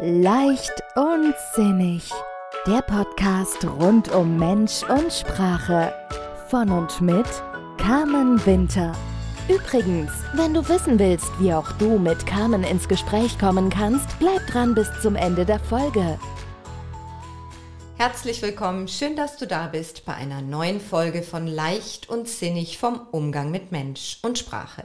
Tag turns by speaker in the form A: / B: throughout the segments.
A: Leicht und sinnig. Der Podcast rund um Mensch und Sprache. Von und mit Carmen Winter. Übrigens, wenn du wissen willst, wie auch du mit Carmen ins Gespräch kommen kannst, bleib dran bis zum Ende der Folge.
B: Herzlich willkommen, schön, dass du da bist bei einer neuen Folge von Leicht und Sinnig vom Umgang mit Mensch und Sprache.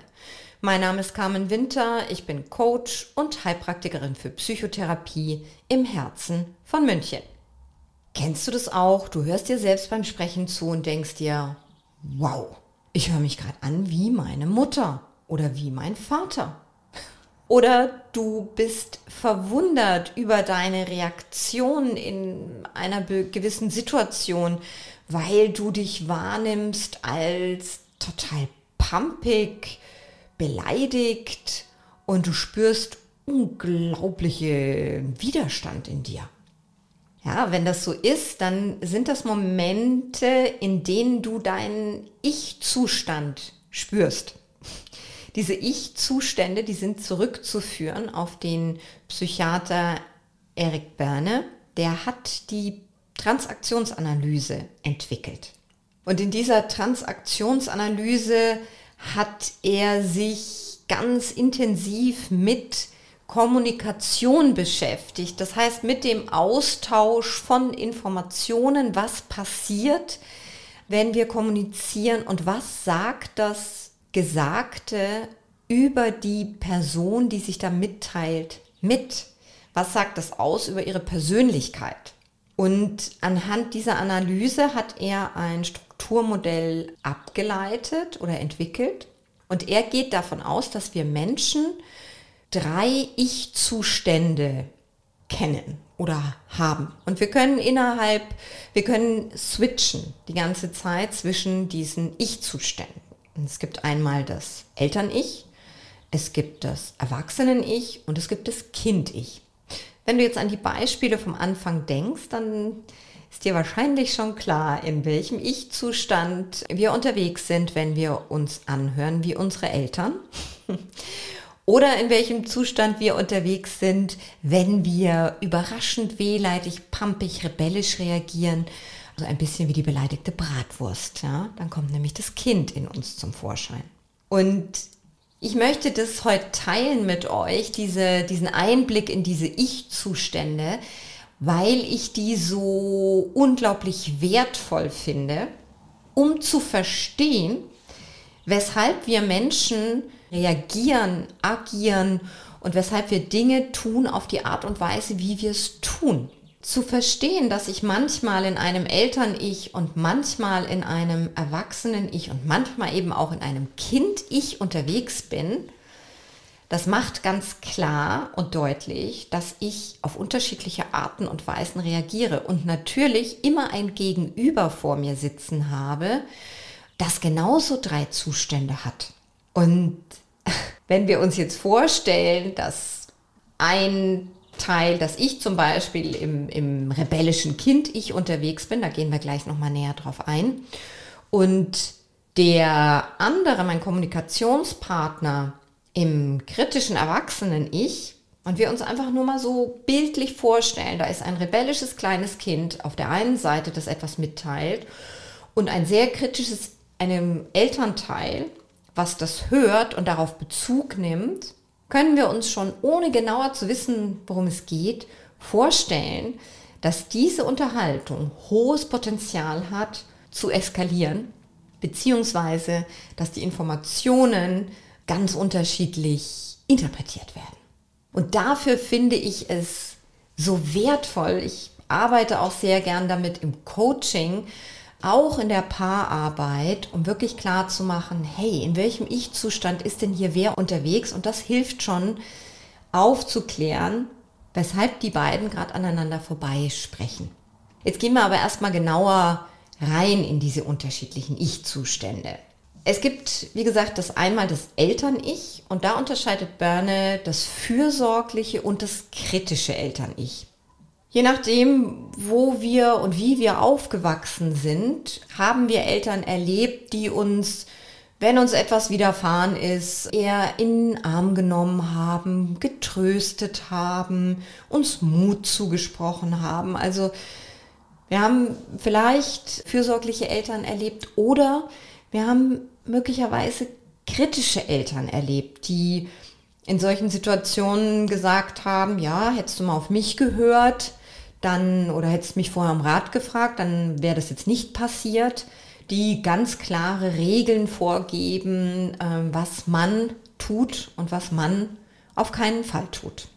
B: Mein Name ist Carmen Winter, ich bin Coach und Heilpraktikerin für Psychotherapie im Herzen von München. Kennst du das auch? Du hörst dir selbst beim Sprechen zu und denkst dir, wow, ich höre mich gerade an wie meine Mutter oder wie mein Vater. Oder du bist verwundert über deine Reaktion in einer gewissen Situation, weil du dich wahrnimmst als total pumpig, beleidigt und du spürst unglaubliche Widerstand in dir. Ja, wenn das so ist, dann sind das Momente, in denen du deinen Ich-Zustand spürst. Diese Ich-Zustände, die sind zurückzuführen auf den Psychiater Eric Berne. Der hat die Transaktionsanalyse entwickelt. Und in dieser Transaktionsanalyse hat er sich ganz intensiv mit Kommunikation beschäftigt. Das heißt, mit dem Austausch von Informationen, was passiert, wenn wir kommunizieren und was sagt das Gesagte über die Person, die sich da mitteilt, mit. Was sagt das aus über ihre Persönlichkeit? Und anhand dieser Analyse hat er ein Strukturmodell abgeleitet oder entwickelt. Und er geht davon aus, dass wir Menschen drei Ich-Zustände kennen oder haben. Und wir können innerhalb, wir können switchen die ganze Zeit zwischen diesen Ich-Zuständen. Es gibt einmal das Eltern-Ich, es gibt das Erwachsenen-Ich und es gibt das Kind-Ich. Wenn du jetzt an die Beispiele vom Anfang denkst, dann ist dir wahrscheinlich schon klar, in welchem Ich-Zustand wir unterwegs sind, wenn wir uns anhören wie unsere Eltern. Oder in welchem Zustand wir unterwegs sind, wenn wir überraschend wehleidig, pampig, rebellisch reagieren. Also ein bisschen wie die beleidigte Bratwurst. Ja? Dann kommt nämlich das Kind in uns zum Vorschein. Und ich möchte das heute teilen mit euch, diese, diesen Einblick in diese Ich-Zustände, weil ich die so unglaublich wertvoll finde, um zu verstehen, weshalb wir Menschen reagieren, agieren und weshalb wir Dinge tun auf die Art und Weise, wie wir es tun. Zu verstehen, dass ich manchmal in einem Eltern-Ich und manchmal in einem Erwachsenen-Ich und manchmal eben auch in einem Kind-Ich unterwegs bin, das macht ganz klar und deutlich, dass ich auf unterschiedliche Arten und Weisen reagiere und natürlich immer ein Gegenüber vor mir sitzen habe, das genauso drei Zustände hat. Und wenn wir uns jetzt vorstellen, dass ein Teil, dass ich zum Beispiel im, im rebellischen Kind-Ich unterwegs bin, da gehen wir gleich nochmal näher drauf ein. Und der andere, mein Kommunikationspartner im kritischen Erwachsenen-Ich, und wir uns einfach nur mal so bildlich vorstellen, da ist ein rebellisches kleines Kind auf der einen Seite, das etwas mitteilt, und ein sehr kritisches, einem Elternteil, was das hört und darauf Bezug nimmt können wir uns schon, ohne genauer zu wissen, worum es geht, vorstellen, dass diese Unterhaltung hohes Potenzial hat zu eskalieren, beziehungsweise dass die Informationen ganz unterschiedlich interpretiert werden. Und dafür finde ich es so wertvoll. Ich arbeite auch sehr gern damit im Coaching, auch in der Paararbeit, um wirklich klar zu machen, hey, in welchem Ich-Zustand ist denn hier wer unterwegs? Und das hilft schon aufzuklären, weshalb die beiden gerade aneinander vorbeisprechen. Jetzt gehen wir aber erstmal genauer rein in diese unterschiedlichen Ich-Zustände. Es gibt, wie gesagt, das einmal das Eltern-Ich und da unterscheidet Berne das fürsorgliche und das kritische Eltern-Ich. Je nachdem, wo wir und wie wir aufgewachsen sind, haben wir Eltern erlebt, die uns wenn uns etwas widerfahren ist, eher in den Arm genommen haben, getröstet haben, uns Mut zugesprochen haben. Also wir haben vielleicht fürsorgliche Eltern erlebt oder wir haben möglicherweise kritische Eltern erlebt, die in solchen Situationen gesagt haben, ja, hättest du mal auf mich gehört, dann oder hättest mich vorher um Rat gefragt, dann wäre das jetzt nicht passiert die ganz klare Regeln vorgeben, ähm, was man tut und was man auf keinen Fall tut.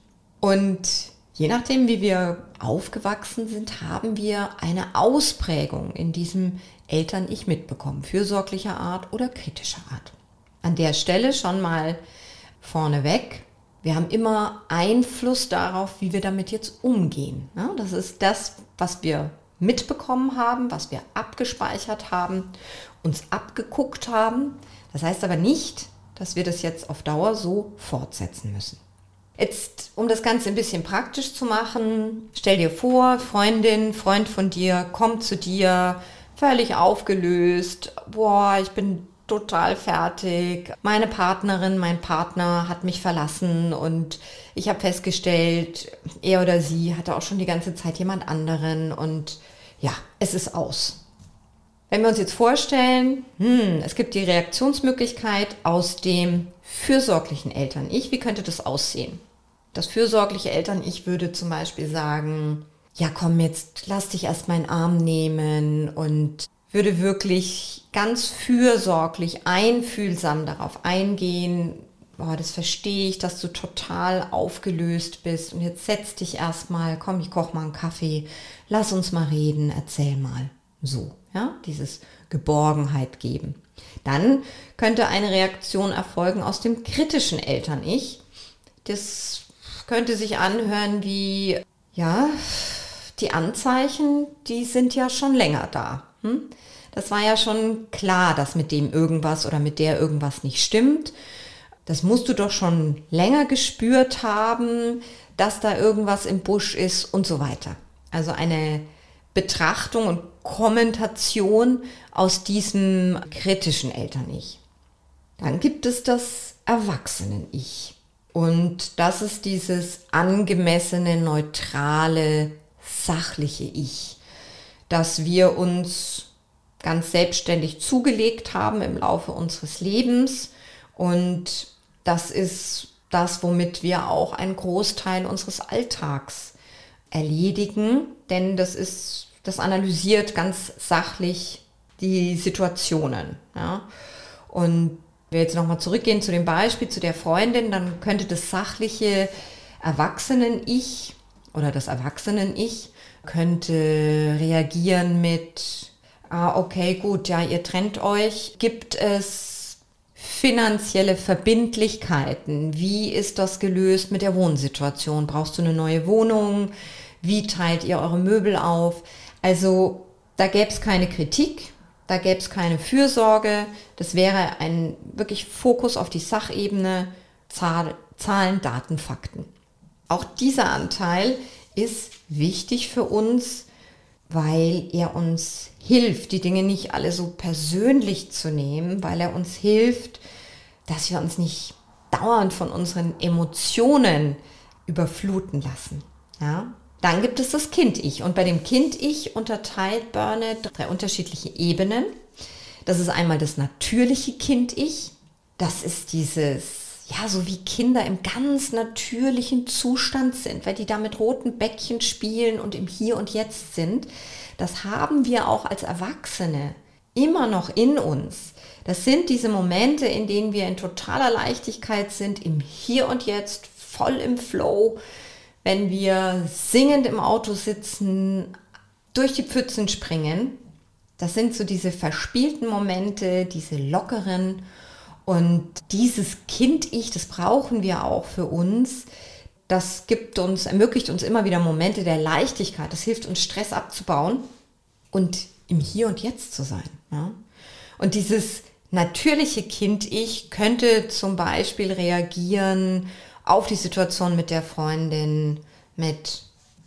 B: Und je nachdem, wie wir aufgewachsen sind, haben wir eine Ausprägung in diesem Eltern-Ich mitbekommen, fürsorglicher Art oder kritischer Art. An der Stelle schon mal vorneweg. Wir haben immer Einfluss darauf, wie wir damit jetzt umgehen. Das ist das, was wir mitbekommen haben, was wir abgespeichert haben, uns abgeguckt haben. Das heißt aber nicht, dass wir das jetzt auf Dauer so fortsetzen müssen. Jetzt, um das Ganze ein bisschen praktisch zu machen, stell dir vor, Freundin, Freund von dir kommt zu dir, völlig aufgelöst. Boah, ich bin total fertig. Meine Partnerin, mein Partner hat mich verlassen und ich habe festgestellt, er oder sie hatte auch schon die ganze Zeit jemand anderen und ja, es ist aus. Wenn wir uns jetzt vorstellen, hm, es gibt die Reaktionsmöglichkeit aus dem fürsorglichen Eltern-Ich, wie könnte das aussehen? Das fürsorgliche Eltern-Ich würde zum Beispiel sagen, ja komm jetzt, lass dich erst meinen Arm nehmen und würde wirklich ganz fürsorglich, einfühlsam darauf eingehen, boah, das verstehe ich, dass du total aufgelöst bist und jetzt setz dich erstmal, komm, ich koch mal einen Kaffee, lass uns mal reden, erzähl mal. So, ja, dieses Geborgenheit geben. Dann könnte eine Reaktion erfolgen aus dem kritischen Eltern-Ich. Das könnte sich anhören wie, ja, die Anzeichen, die sind ja schon länger da. Hm? Das war ja schon klar, dass mit dem irgendwas oder mit der irgendwas nicht stimmt. Das musst du doch schon länger gespürt haben, dass da irgendwas im Busch ist und so weiter. Also eine Betrachtung und Kommentation aus diesem kritischen Eltern-Ich. Dann gibt es das Erwachsenen-Ich. Und das ist dieses angemessene, neutrale, sachliche Ich, das wir uns ganz selbstständig zugelegt haben im Laufe unseres Lebens und das ist das, womit wir auch einen Großteil unseres Alltags erledigen, denn das ist, das analysiert ganz sachlich die Situationen. Ja. Und wenn wir jetzt nochmal zurückgehen zu dem Beispiel, zu der Freundin, dann könnte das sachliche Erwachsenen-Ich oder das Erwachsenen-Ich könnte reagieren mit, ah, okay, gut, ja, ihr trennt euch. Gibt es finanzielle Verbindlichkeiten. Wie ist das gelöst mit der Wohnsituation? Brauchst du eine neue Wohnung? Wie teilt ihr eure Möbel auf? Also da gäbe es keine Kritik, da gäbe es keine Fürsorge. Das wäre ein wirklich Fokus auf die Sachebene, Zahl, Zahlen, Daten, Fakten. Auch dieser Anteil ist wichtig für uns, weil er uns hilft, die Dinge nicht alle so persönlich zu nehmen, weil er uns hilft, dass wir uns nicht dauernd von unseren Emotionen überfluten lassen. Ja? Dann gibt es das Kind-Ich. Und bei dem Kind-Ich unterteilt Burnett drei unterschiedliche Ebenen. Das ist einmal das natürliche Kind-Ich. Das ist dieses ja, so wie Kinder im ganz natürlichen Zustand sind, weil die da mit roten Bäckchen spielen und im Hier und Jetzt sind. Das haben wir auch als Erwachsene immer noch in uns. Das sind diese Momente, in denen wir in totaler Leichtigkeit sind, im Hier und Jetzt, voll im Flow, wenn wir singend im Auto sitzen, durch die Pfützen springen. Das sind so diese verspielten Momente, diese lockeren und dieses Kind-Ich, das brauchen wir auch für uns. Das gibt uns, ermöglicht uns immer wieder Momente der Leichtigkeit. Das hilft uns, Stress abzubauen und im Hier und Jetzt zu sein. Ja? Und dieses natürliche Kind-Ich könnte zum Beispiel reagieren auf die Situation mit der Freundin mit,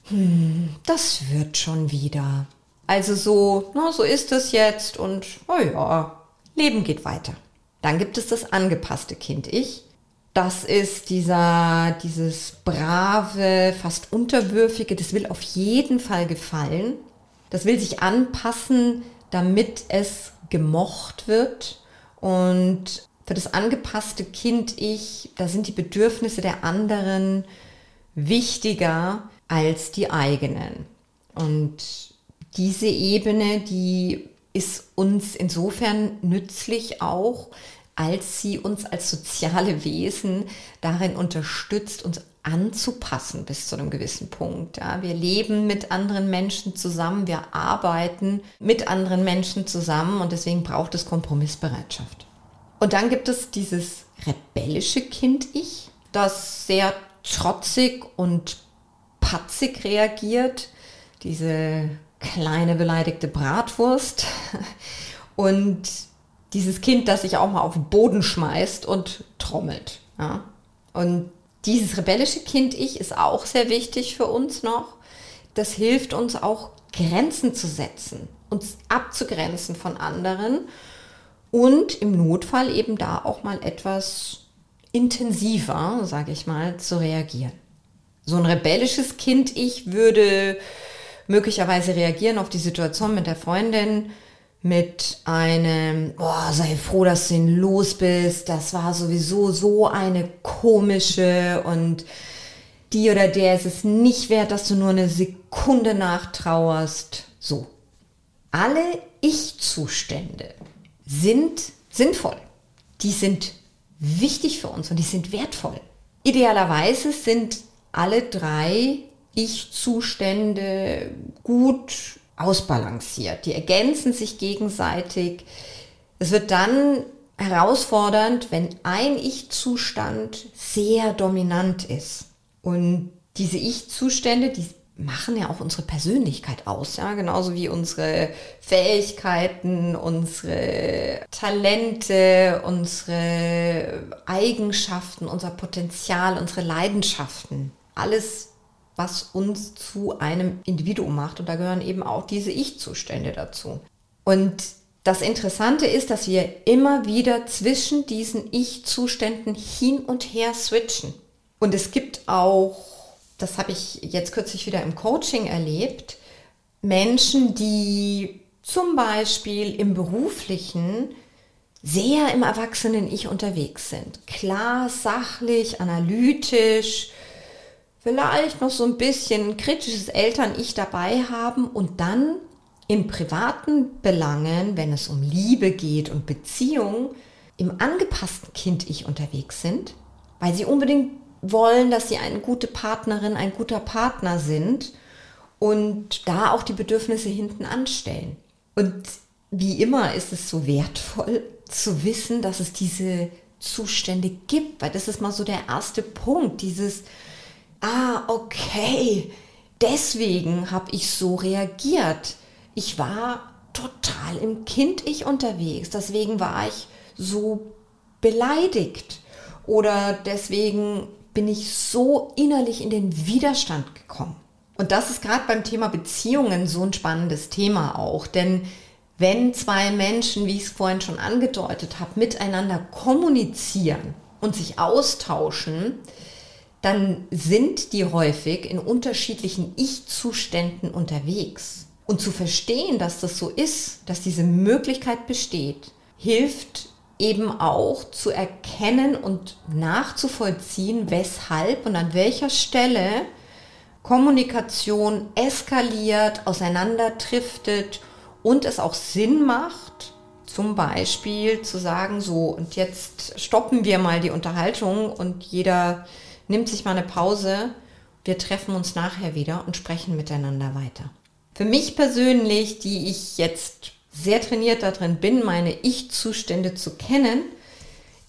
B: hm, das wird schon wieder. Also so, na, so ist es jetzt und, oh ja, Leben geht weiter. Dann gibt es das angepasste Kind-Ich. Das ist dieser, dieses brave, fast unterwürfige, das will auf jeden Fall gefallen. Das will sich anpassen, damit es gemocht wird. Und für das angepasste Kind-Ich, da sind die Bedürfnisse der anderen wichtiger als die eigenen. Und diese Ebene, die ist uns insofern nützlich auch, als sie uns als soziale Wesen darin unterstützt, uns anzupassen bis zu einem gewissen Punkt. Ja, wir leben mit anderen Menschen zusammen, wir arbeiten mit anderen Menschen zusammen und deswegen braucht es Kompromissbereitschaft. Und dann gibt es dieses rebellische Kind-Ich, das sehr trotzig und patzig reagiert, diese kleine beleidigte Bratwurst und dieses Kind, das sich auch mal auf den Boden schmeißt und trommelt. Ja? Und dieses rebellische Kind-Ich ist auch sehr wichtig für uns noch. Das hilft uns auch Grenzen zu setzen, uns abzugrenzen von anderen und im Notfall eben da auch mal etwas intensiver, sage ich mal, zu reagieren. So ein rebellisches Kind-Ich würde möglicherweise reagieren auf die Situation mit der Freundin mit einem, oh, sei froh, dass du ihn los bist, das war sowieso so eine komische und die oder der ist es nicht wert, dass du nur eine Sekunde nachtrauerst. So. Alle Ich-Zustände sind sinnvoll. Die sind wichtig für uns und die sind wertvoll. Idealerweise sind alle drei Ich-Zustände gut ausbalanciert. Die ergänzen sich gegenseitig. Es wird dann herausfordernd, wenn ein Ich-Zustand sehr dominant ist. Und diese Ich-Zustände, die machen ja auch unsere Persönlichkeit aus, ja, genauso wie unsere Fähigkeiten, unsere Talente, unsere Eigenschaften, unser Potenzial, unsere Leidenschaften. Alles was uns zu einem Individuum macht. Und da gehören eben auch diese Ich-Zustände dazu. Und das Interessante ist, dass wir immer wieder zwischen diesen Ich-Zuständen hin und her switchen. Und es gibt auch, das habe ich jetzt kürzlich wieder im Coaching erlebt, Menschen, die zum Beispiel im beruflichen sehr im Erwachsenen-Ich unterwegs sind. Klar, sachlich, analytisch, vielleicht noch so ein bisschen kritisches Eltern-Ich dabei haben und dann in privaten Belangen, wenn es um Liebe geht und Beziehung, im angepassten Kind-Ich unterwegs sind, weil sie unbedingt wollen, dass sie eine gute Partnerin, ein guter Partner sind und da auch die Bedürfnisse hinten anstellen. Und wie immer ist es so wertvoll zu wissen, dass es diese Zustände gibt, weil das ist mal so der erste Punkt, dieses ah, okay, deswegen habe ich so reagiert. Ich war total im Kind-Ich unterwegs, deswegen war ich so beleidigt oder deswegen bin ich so innerlich in den Widerstand gekommen. Und das ist gerade beim Thema Beziehungen so ein spannendes Thema auch, denn wenn zwei Menschen, wie ich es vorhin schon angedeutet habe, miteinander kommunizieren und sich austauschen, dann sind die häufig in unterschiedlichen Ich-Zuständen unterwegs. Und zu verstehen, dass das so ist, dass diese Möglichkeit besteht, hilft eben auch zu erkennen und nachzuvollziehen, weshalb und an welcher Stelle Kommunikation eskaliert, auseinanderdriftet und es auch Sinn macht, zum Beispiel zu sagen, so, und jetzt stoppen wir mal die Unterhaltung und jeder nimmt sich mal eine Pause. Wir treffen uns nachher wieder und sprechen miteinander weiter. Für mich persönlich, die ich jetzt sehr trainiert darin bin, meine Ich-Zustände zu kennen,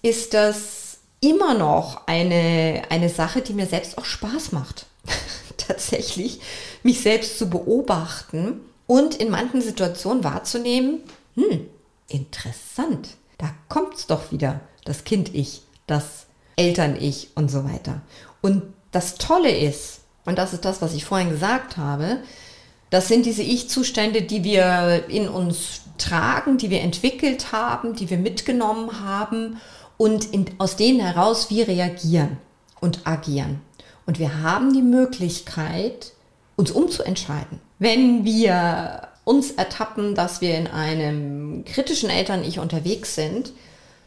B: ist das immer noch eine, eine Sache, die mir selbst auch Spaß macht. Tatsächlich, mich selbst zu beobachten und in manchen Situationen wahrzunehmen, hm, interessant, da kommt es doch wieder, das Kind-Ich, das Eltern-Ich und so weiter. Und das Tolle ist, und das ist das, was ich vorhin gesagt habe, Das sind diese Ich-Zustände, die wir in uns tragen, die wir entwickelt haben, die wir mitgenommen haben und in, aus denen heraus wir reagieren und agieren. Und wir haben die Möglichkeit, uns umzuentscheiden. Wenn wir uns ertappen, dass wir in einem kritischen Eltern-Ich unterwegs sind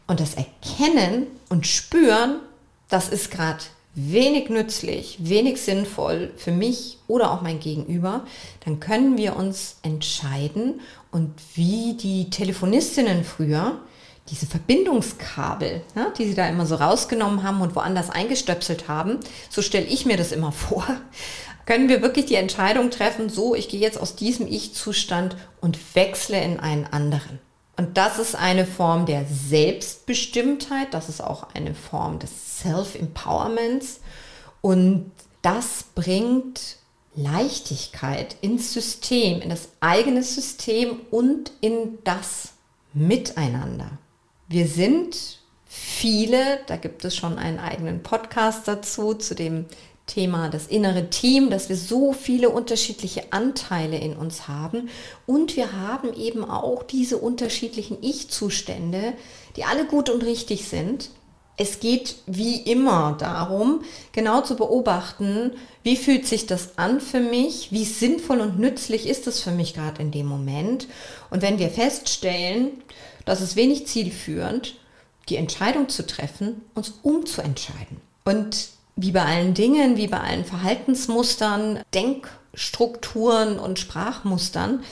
B: und das erkennen und spüren, das ist gerade wenig nützlich, wenig sinnvoll für mich oder auch mein Gegenüber, dann können wir uns entscheiden und wie die Telefonistinnen früher, diese Verbindungskabel, ja, die sie da immer so rausgenommen haben und woanders eingestöpselt haben, so stelle ich mir das immer vor, können wir wirklich die Entscheidung treffen, so, ich gehe jetzt aus diesem Ich-Zustand und wechsle in einen anderen. Und das ist eine Form der Selbstbestimmtheit, das ist auch eine Form des Self-Empowerments und das bringt Leichtigkeit ins System, in das eigene System und in das Miteinander. Wir sind viele, da gibt es schon einen eigenen Podcast dazu, zu dem Thema das innere Team, dass wir so viele unterschiedliche Anteile in uns haben und wir haben eben auch diese unterschiedlichen Ich-Zustände, die alle gut und richtig sind. Es geht wie immer darum, genau zu beobachten, wie fühlt sich das an für mich, wie sinnvoll und nützlich ist es für mich gerade in dem Moment. Und wenn wir feststellen, dass es wenig zielführend, die Entscheidung zu treffen, uns umzuentscheiden. Und wie bei allen Dingen, wie bei allen Verhaltensmustern, Denkstrukturen und Sprachmustern,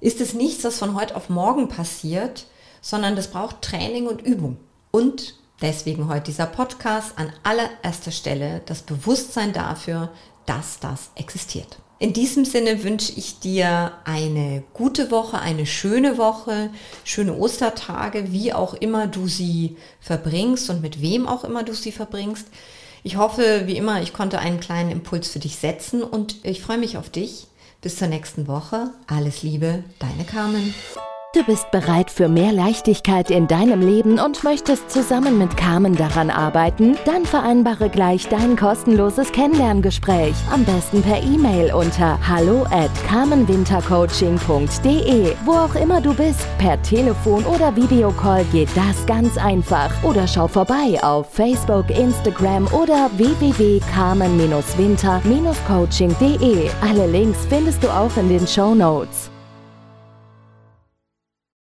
B: ist es nichts, das von heute auf morgen passiert, sondern das braucht Training und Übung. Und deswegen heute dieser Podcast an allererster Stelle das Bewusstsein dafür, dass das existiert. In diesem Sinne wünsche ich dir eine gute Woche, eine schöne Woche, schöne Ostertage, wie auch immer du sie verbringst und mit wem auch immer du sie verbringst. Ich hoffe, wie immer, ich konnte einen kleinen Impuls für dich setzen und ich freue mich auf dich. Bis zur nächsten Woche. Alles Liebe, deine Carmen.
A: Du bist bereit für mehr Leichtigkeit in deinem Leben und möchtest zusammen mit Carmen daran arbeiten? Dann vereinbare gleich dein kostenloses Kennenlerngespräch. Am besten per E-Mail unter hallo at carmenwintercoaching.de. Wo auch immer du bist, per Telefon oder Videocall geht das ganz einfach. Oder schau vorbei auf Facebook, Instagram oder www.carmen-winter-coaching.de. Alle Links findest du auch in den Show Notes.